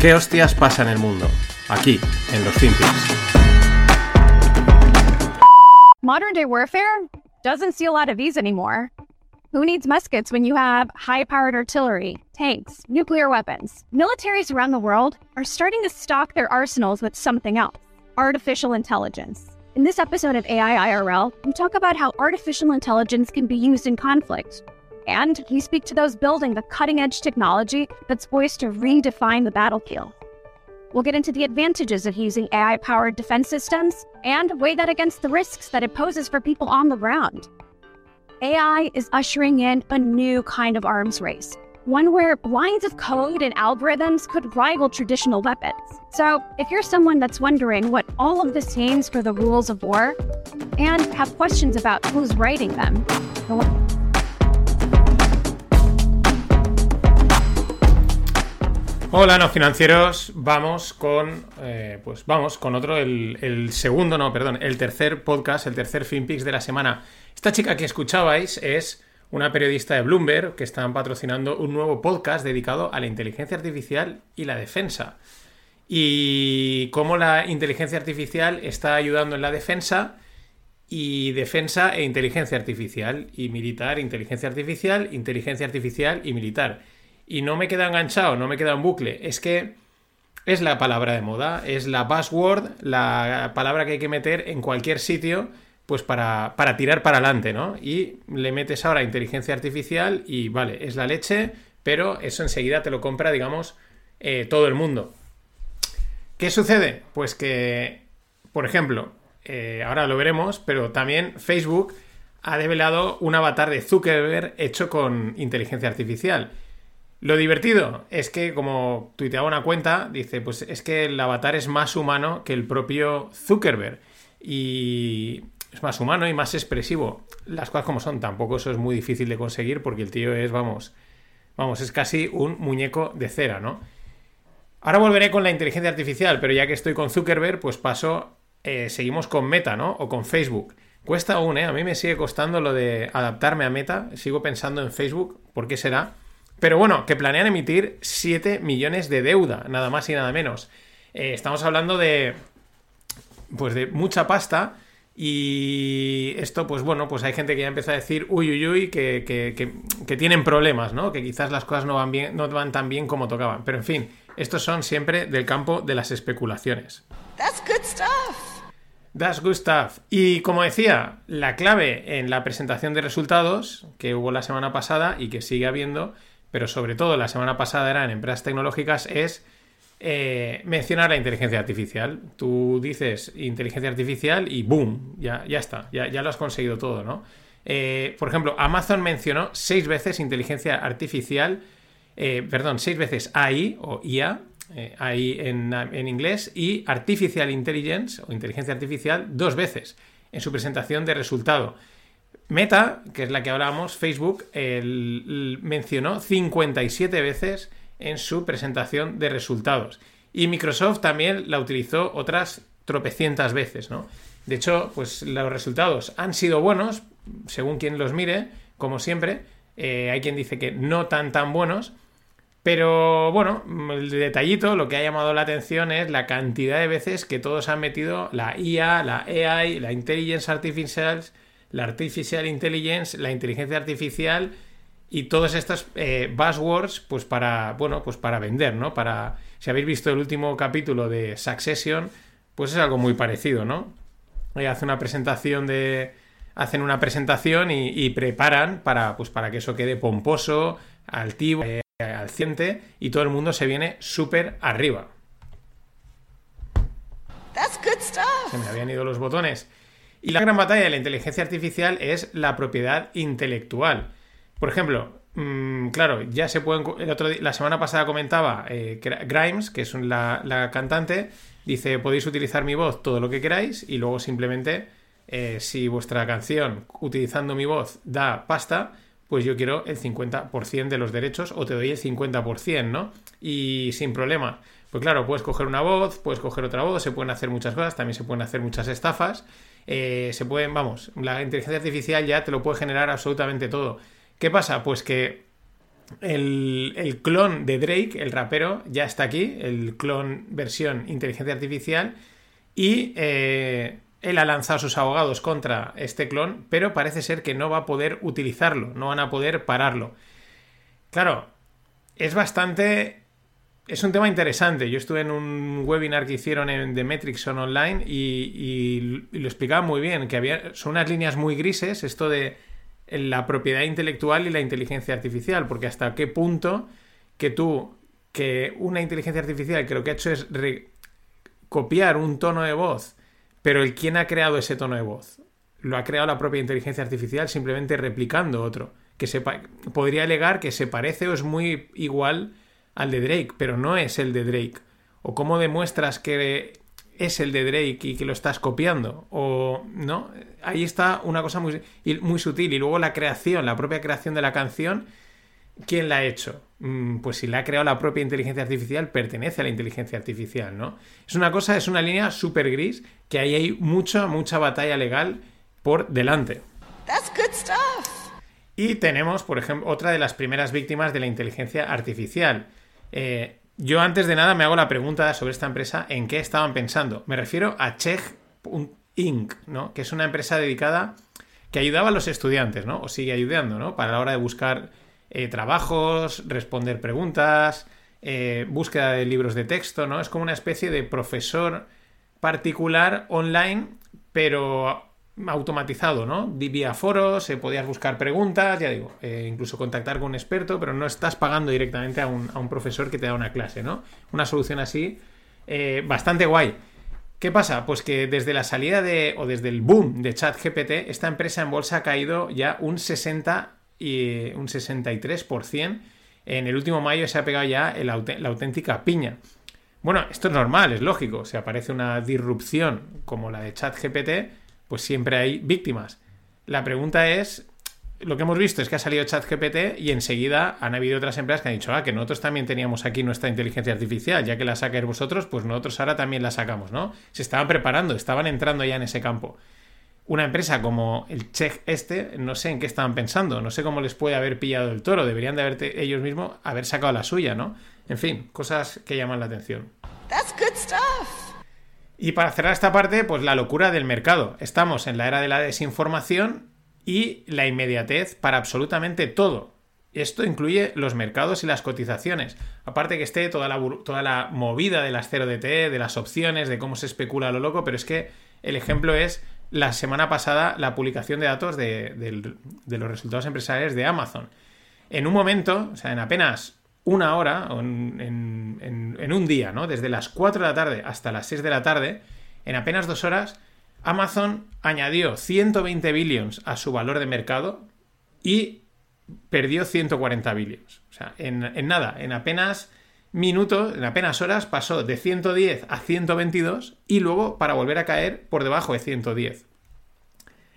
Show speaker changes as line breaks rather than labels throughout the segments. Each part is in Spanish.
¿Qué hostias pasa en el mundo? Aquí, en los Finpics.
Modern day warfare doesn't see a lot of these anymore. Who needs muskets when you have high powered artillery, tanks, nuclear weapons? Militaries around the world are starting to stock their arsenals with something else artificial intelligence. In this episode of AI IRL, we talk about how artificial intelligence can be used in conflict. And we speak to those building the cutting edge technology that's poised to redefine the battlefield. We'll get into the advantages of using AI powered defense systems and weigh that against the risks that it poses for people on the ground. AI is ushering in a new kind of arms race, one where lines of code and algorithms could rival traditional weapons. So, if you're someone that's wondering what all of this means for the rules of war and have questions about who's writing them,
Hola, no financieros. Vamos con, eh, pues vamos con otro, el, el, segundo, no, perdón, el tercer podcast, el tercer FinPix de la semana. Esta chica que escuchabais es una periodista de Bloomberg que están patrocinando un nuevo podcast dedicado a la inteligencia artificial y la defensa. Y cómo la inteligencia artificial está ayudando en la defensa y defensa e inteligencia artificial y militar, inteligencia artificial, inteligencia artificial y militar y no me queda enganchado, no me queda en bucle. Es que es la palabra de moda, es la buzzword, la palabra que hay que meter en cualquier sitio, pues para, para tirar para adelante, ¿no? Y le metes ahora inteligencia artificial y vale, es la leche, pero eso enseguida te lo compra, digamos, eh, todo el mundo. ¿Qué sucede? Pues que, por ejemplo, eh, ahora lo veremos, pero también Facebook ha develado un avatar de Zuckerberg hecho con inteligencia artificial. Lo divertido es que, como tuiteaba una cuenta, dice, pues es que el avatar es más humano que el propio Zuckerberg. Y es más humano y más expresivo. Las cosas como son, tampoco eso es muy difícil de conseguir porque el tío es, vamos, vamos, es casi un muñeco de cera, ¿no? Ahora volveré con la inteligencia artificial, pero ya que estoy con Zuckerberg, pues paso, eh, seguimos con Meta, ¿no? O con Facebook. Cuesta aún, ¿eh? A mí me sigue costando lo de adaptarme a Meta. Sigo pensando en Facebook. ¿Por qué será? Pero bueno, que planean emitir 7 millones de deuda, nada más y nada menos. Eh, estamos hablando de. Pues de mucha pasta. Y esto, pues bueno, pues hay gente que ya empieza a decir, uy, uy, uy, que, que, que, tienen problemas, ¿no? Que quizás las cosas no van, bien, no van tan bien como tocaban. Pero en fin, estos son siempre del campo de las especulaciones. That's good stuff. That's good stuff. Y como decía, la clave en la presentación de resultados que hubo la semana pasada y que sigue habiendo pero sobre todo la semana pasada era en empresas tecnológicas, es eh, mencionar la inteligencia artificial. Tú dices inteligencia artificial y ¡boom! Ya, ya está, ya, ya, lo has conseguido todo, ¿no? Eh, por ejemplo, Amazon mencionó seis veces inteligencia artificial, eh, perdón, seis veces AI o IA, AI en, en inglés, y Artificial Intelligence o inteligencia artificial dos veces en su presentación de resultado. Meta, que es la que hablábamos, Facebook, mencionó 57 veces en su presentación de resultados. Y Microsoft también la utilizó otras tropecientas veces, ¿no? De hecho, pues los resultados han sido buenos, según quien los mire, como siempre. Eh, hay quien dice que no tan tan buenos. Pero bueno, el detallito, lo que ha llamado la atención es la cantidad de veces que todos han metido la IA, la AI, la Intelligence Artificial la artificial intelligence, la inteligencia artificial y todas estas eh, buzzwords, pues para, bueno, pues para vender, ¿no? Para, si habéis visto el último capítulo de Succession, pues es algo muy parecido, ¿no? Eh, hace una presentación de, hacen una presentación y, preparan para, pues para que eso quede pomposo, altivo, eh, alciente y todo el mundo se viene súper arriba. Se me habían ido los botones. Y la gran batalla de la inteligencia artificial es la propiedad intelectual. Por ejemplo, mmm, claro, ya se pueden. El otro la semana pasada comentaba eh, Grimes, que es la, la, cantante, dice: podéis utilizar mi voz todo lo que queráis y luego simplemente, eh, si vuestra canción utilizando mi voz da pasta, pues yo quiero el 50% de los derechos o te doy el 50%, ¿no? Y sin problema. Pues claro, puedes coger una voz, puedes coger otra voz, se pueden hacer muchas cosas, también se pueden hacer muchas estafas. Eh, se pueden, vamos, la inteligencia artificial ya te lo puede generar absolutamente todo. ¿Qué pasa? Pues que el, clon de Drake, el rapero, ya está aquí, el clon versión inteligencia artificial, y eh, él ha lanzado sus abogados contra este clon, pero parece ser que no va a poder utilizarlo, no van a poder pararlo. Claro, es bastante... Es un tema interesante. Yo estuve en un webinar que hicieron en The Metrixon Online y, lo explicaba muy bien, que son unas líneas muy grises, esto de la propiedad intelectual y la inteligencia artificial, porque hasta qué punto que tú, que una inteligencia artificial que lo que ha hecho es copiar un tono de voz, pero el quién ha creado ese tono de voz, lo ha creado la propia inteligencia artificial simplemente replicando otro, que se podría alegar que se parece o es muy igual al de Drake, pero no es el de Drake. O cómo demuestras que es el de Drake y que lo estás copiando. O no, ahí está una cosa muy, muy sutil. Y luego la creación, la propia creación de la canción, ¿quién la ha hecho? Mm, pues si la ha creado la propia inteligencia artificial, pertenece a la inteligencia artificial, ¿no? Es una cosa, es una línea súper gris que ahí hay mucha, mucha batalla legal por delante. Y tenemos, por ejemplo, otra de las primeras víctimas de la inteligencia artificial. Eh, yo antes de nada me hago la pregunta sobre esta empresa, ¿en qué estaban pensando? Me refiero a Inc., ¿no? Que es una empresa dedicada que ayudaba a los estudiantes, ¿no? O sigue ayudando, ¿no? Para la hora de buscar eh, trabajos, responder preguntas, eh, búsqueda de libros de texto, ¿no? Es como una especie de profesor particular online, pero automatizado, ¿no? Vía foros, se podías buscar preguntas, ya digo, eh, incluso contactar con un experto, pero no estás pagando directamente a un, profesor que te da una clase, ¿no? Una solución así, eh, bastante guay. ¿Qué pasa? Pues que desde la salida de, o desde el boom de ChatGPT, esta empresa en bolsa ha caído ya un 60 y un 63%. En el último mayo se ha pegado ya la auténtica piña. Bueno, esto es normal, es lógico. Si aparece una disrupción como la de ChatGPT, pues siempre hay víctimas. La pregunta es, lo que hemos visto es que ha salido ChatGPT y enseguida han habido otras empresas que han dicho, ah, que nosotros también teníamos aquí nuestra inteligencia artificial, ya que la sacáis vosotros, pues nosotros ahora también la sacamos, ¿no? Se estaban preparando, estaban entrando ya en ese campo. Una empresa como el Check este, no sé en qué estaban pensando, no sé cómo les puede haber pillado el toro, deberían de haber ellos mismos haber sacado la suya, ¿no? En fin, cosas que llaman la atención. Y para cerrar esta parte, pues la locura del mercado. Estamos en la era de la desinformación y la inmediatez para absolutamente todo. Esto incluye los mercados y las cotizaciones. Aparte que esté toda la, toda la movida de las 0DT, de las opciones, de cómo se especula a lo loco, pero es que el ejemplo es la semana pasada la publicación de datos de, de los resultados empresariales de Amazon. En un momento, o sea, en apenas una hora, en, un día, ¿no? Desde las 4 de la tarde hasta las 6 de la tarde, en apenas dos horas, Amazon añadió 120 billions a su valor de mercado y perdió 140 billions. O sea, en, en nada, en apenas minutos, en apenas horas, pasó de 110 a 122 y luego para volver a caer por debajo de 110.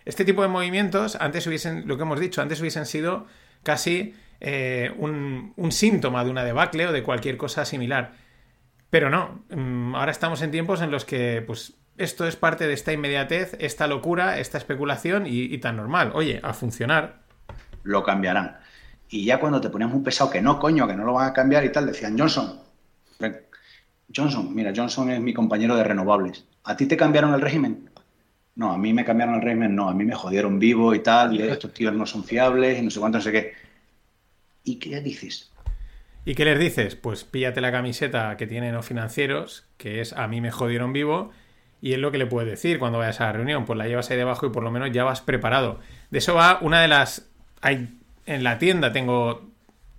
Este tipo de movimientos, antes hubiesen, lo que hemos dicho, antes hubiesen sido casi eh, un, síntoma de una debacle o de cualquier cosa similar. Pero no, mm, ahora estamos en tiempos en los que pues, esto es parte de esta inmediatez, esta locura, esta especulación y, tan normal. Oye, a funcionar.
Lo cambiarán. Y ya cuando te poníamos un pesado que no, coño, que no lo van a cambiar y tal, decían Johnson. Johnson, mira, Johnson es mi compañero de renovables. ¿A ti te cambiaron el régimen? No, a mí me cambiaron el régimen, no, a mí me jodieron vivo y tal, y estos tíos no son fiables y no sé cuánto, no sé qué. ¿Y qué dices?
¿Y qué les dices? Pues píllate la camiseta que tienen los financieros, que es a mí me jodieron vivo, y es lo que le puedes decir cuando vayas a la reunión. Pues la llevas ahí debajo y por lo menos ya vas preparado. De eso va una de las. Hay, en la tienda tengo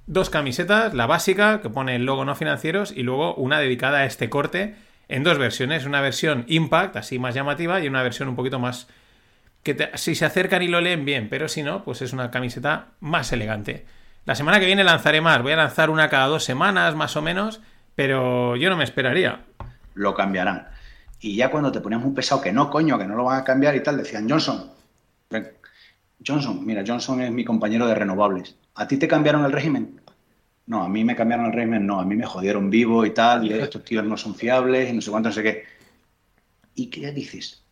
dos camisetas, la básica, que pone el logo no financieros, y luego una dedicada a este corte en dos versiones. Una versión Impact, así más llamativa, y una versión un poquito más. que si se acercan y lo leen bien, pero si no, pues es una camiseta más elegante. La semana que viene lanzaré más. Voy a lanzar una cada dos semanas, más o menos, pero yo no me esperaría.
Lo cambiarán. Y ya cuando te poníamos un pesado que no, coño, que no lo van a cambiar y tal, decían Johnson. Johnson, mira, Johnson es mi compañero de renovables. ¿A ti te cambiaron el régimen? No, a mí me cambiaron el régimen, no, a mí me jodieron vivo y tal, y estos tíos no son fiables y no sé cuánto, no sé qué. ¿Y qué dices?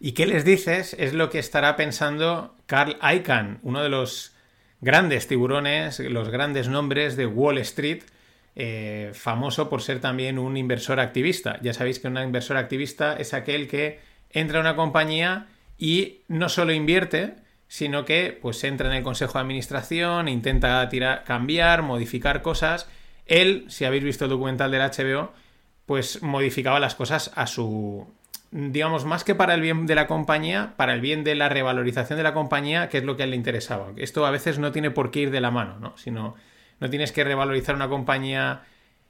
¿Y qué les dices? Es lo que estará pensando Carl Icahn, uno de los grandes tiburones, los grandes nombres de Wall Street, eh, famoso por ser también un inversor activista. Ya sabéis que un inversor activista es aquel que entra a una compañía y no solo invierte, sino que pues entra en el consejo de administración, intenta tirar, cambiar, modificar cosas. Él, si habéis visto el documental del HBO, pues modificaba las cosas a su digamos, más que para el bien de la compañía, para el bien de la revalorización de la compañía, que es lo que a él le interesaba. Esto a veces no tiene por qué ir de la mano, ¿no? Sino no tienes que revalorizar una compañía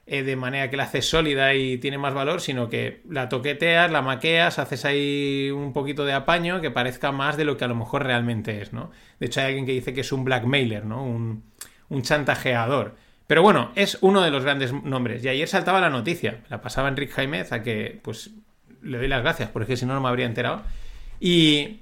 eh, de manera que la haces sólida y tiene más valor, sino que la toqueteas, la maqueas, haces ahí un poquito de apaño que parezca más de lo que a lo mejor realmente es, ¿no? De hecho, hay alguien que dice que es un blackmailer, ¿no? Un, un chantajeador. Pero bueno, es uno de los grandes nombres. Y ayer saltaba la noticia, la pasaba Enrique Jaimez a que, pues, le doy las gracias, porque si no, no me habría enterado. Y,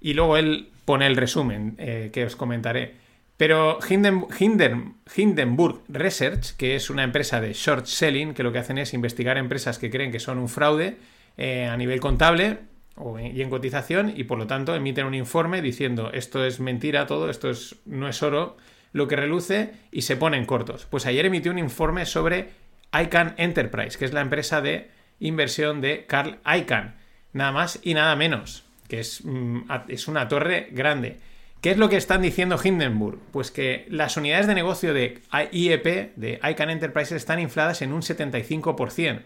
y luego él pone el resumen eh, que os comentaré. Pero Hindenburg Research, que es una empresa de short selling, que lo que hacen es investigar empresas que creen que son un fraude eh, a nivel contable y en cotización, y por lo tanto emiten un informe diciendo esto es mentira todo, esto es, no es oro, lo que reluce, y se ponen cortos. Pues ayer emitió un informe sobre ICANN Enterprise, que es la empresa de inversión de Carl Icahn, nada más y nada menos, que es, mm, es una torre grande. ¿Qué es lo que están diciendo Hindenburg? Pues que las unidades de negocio de IEP, de ICANN Enterprises, están infladas en un 75%.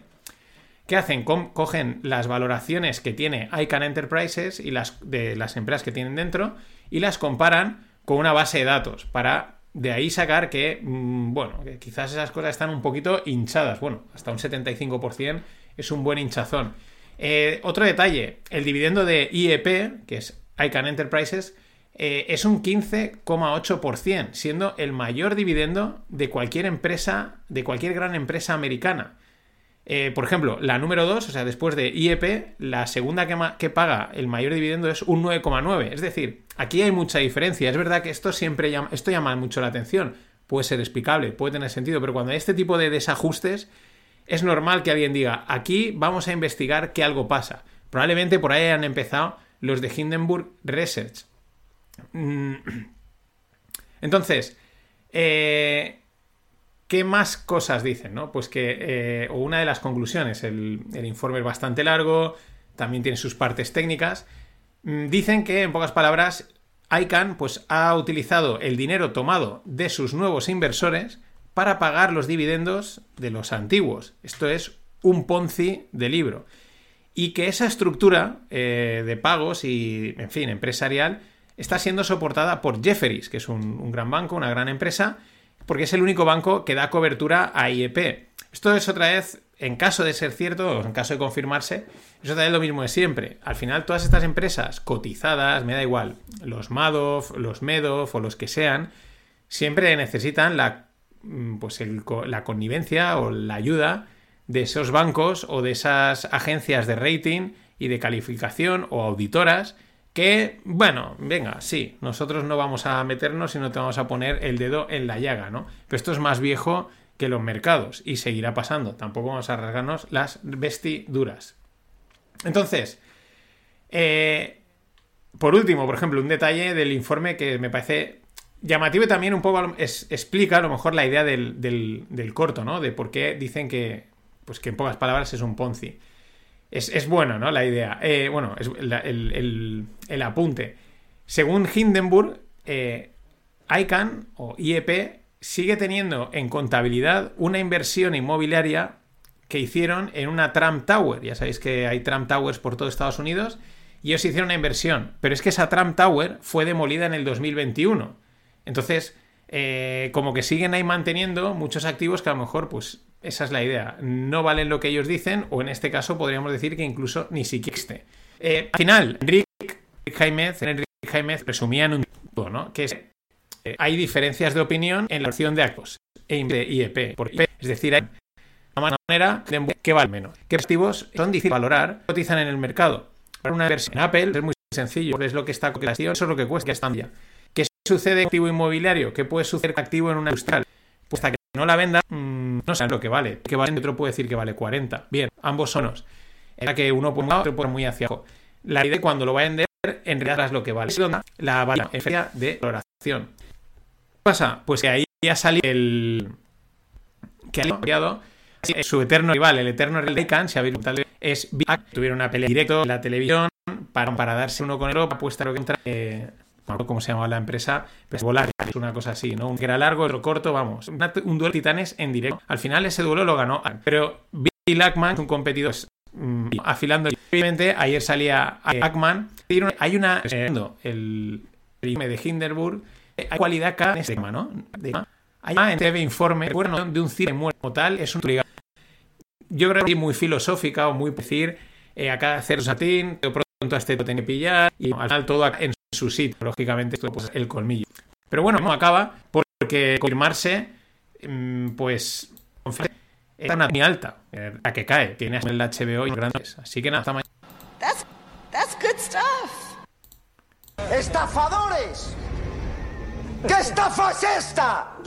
¿Qué hacen? cogen las valoraciones que tiene ICANN Enterprises y las de las empresas que tienen dentro y las comparan con una base de datos para de ahí sacar que, mm, bueno, que quizás esas cosas están un poquito hinchadas. Bueno, hasta un 75% es un buen hinchazón. Eh, otro detalle, el dividendo de IEP, que es ICANN Enterprises, eh, es un 15,8%, siendo el mayor dividendo de cualquier empresa, de cualquier gran empresa americana. Eh, por ejemplo, la número 2, o sea, después de IEP, la segunda que, que paga el mayor dividendo es un 9,9. Es decir, aquí hay mucha diferencia. Es verdad que esto siempre llama, esto llama mucho la atención. Puede ser explicable, puede tener sentido, pero cuando hay este tipo de desajustes, es normal que alguien diga, aquí vamos a investigar que algo pasa. Probablemente por ahí hayan empezado los de Hindenburg Research. Mm. Entonces, eh, ¿qué más cosas dicen? No? Pues que, eh, o una de las conclusiones, el, informe es bastante largo, también tiene sus partes técnicas. Mm, dicen que, en pocas palabras, ICANN pues, ha utilizado el dinero tomado de sus nuevos inversores para pagar los dividendos de los antiguos. Esto es un Ponzi de libro. Y que esa estructura eh, de pagos y, en fin, empresarial, está siendo soportada por Jefferies, que es un, gran banco, una gran empresa, porque es el único banco que da cobertura a IEP. Esto es otra vez, en caso de ser cierto, o en caso de confirmarse, es otra vez lo mismo de siempre. Al final, todas estas empresas cotizadas, me da igual, los Madoff, los Medoff o los que sean, siempre necesitan la Mm, pues la connivencia o la ayuda de esos bancos o de esas agencias de rating y de calificación o auditoras que, bueno, venga, sí, nosotros no vamos a meternos y no te vamos a poner el dedo en la llaga, ¿no? Pero esto es más viejo que los mercados y seguirá pasando. Tampoco vamos a rasgarnos las vestiduras. Entonces, eh, por último, por ejemplo, un detalle del informe que me parece llamativo también un poco explica a lo mejor la idea del, corto, ¿no? De por qué dicen que, pues que en pocas palabras es un Ponzi. Es, bueno, ¿no? La idea. Eh, bueno, es el, apunte. Según Hindenburg, eh, ICANN o IEP sigue teniendo en contabilidad una inversión inmobiliaria que hicieron en una Trump Tower. Ya sabéis que hay Trump Towers por todo Estados Unidos. Y ellos hicieron una inversión. Pero es que esa Trump Tower fue demolida en el 2021. Entonces, eh, como que siguen ahí manteniendo muchos activos que a lo mejor, pues, esa es la idea. No valen lo que ellos dicen, o en este caso podríamos decir que incluso ni siquiera existe. Eh, al final, Enrique Jaimez, Enrique Jaimez resumía en un tipo, ¿no? Que es, eh, hay diferencias de opinión en la opción de activos e de IEP. Por IP. Es decir, hay una manera de que vale menos. ¿Qué activos son difíciles de valorar? Cotizan en el mercado. Para una inversión en Apple es muy sencillo. Es lo que está cotización, eso es lo que cuesta, que está ya sucede en activo inmobiliario? ¿Qué puede suceder con activo en una industrial? Pues hasta que no la venda, mm, no sé lo que vale. Que vale, otro puede decir que vale 40. Bien, ambos sonos. Era que uno por un otro por muy hacia abajo. La idea de cuando lo va a vender, en realidad es lo que vale. La valoración de valoración. pasa? Pues que ahí ya salió el. que ha cambiado su eterno rival, el eterno rival si habéis es tuvieron una pelea directo en la televisión para, para darse uno con el otro, apuesta contra eh, cómo se llamaba la empresa, pues volar, es una cosa así, ¿no? Un que era largo, otro corto, vamos, un duelo de titanes en directo. Al final ese duelo lo ganó, pero Bill Ackman un competidor mm, afilando. Obviamente ayer salía eh, Ackman, hay una eh, el primer de Hindenburg, hay cualidad acá en este tema, ¿no? hay en TV informe de un cine muerto tal, es un yo creo que muy filosófica o muy decir eh, acá hacer satín, pronto a este lo tiene que pillar y al final todo en su sitio, lógicamente esto pues el colmillo. Pero bueno, no acaba porque confirmarse mm, pues es una muy alta, eh, la que cae, tiene el HBO y grandes, así que nada, hasta mañana. That's, that's good
stuff. ¡Estafadores! ¿Qué estafa es esta?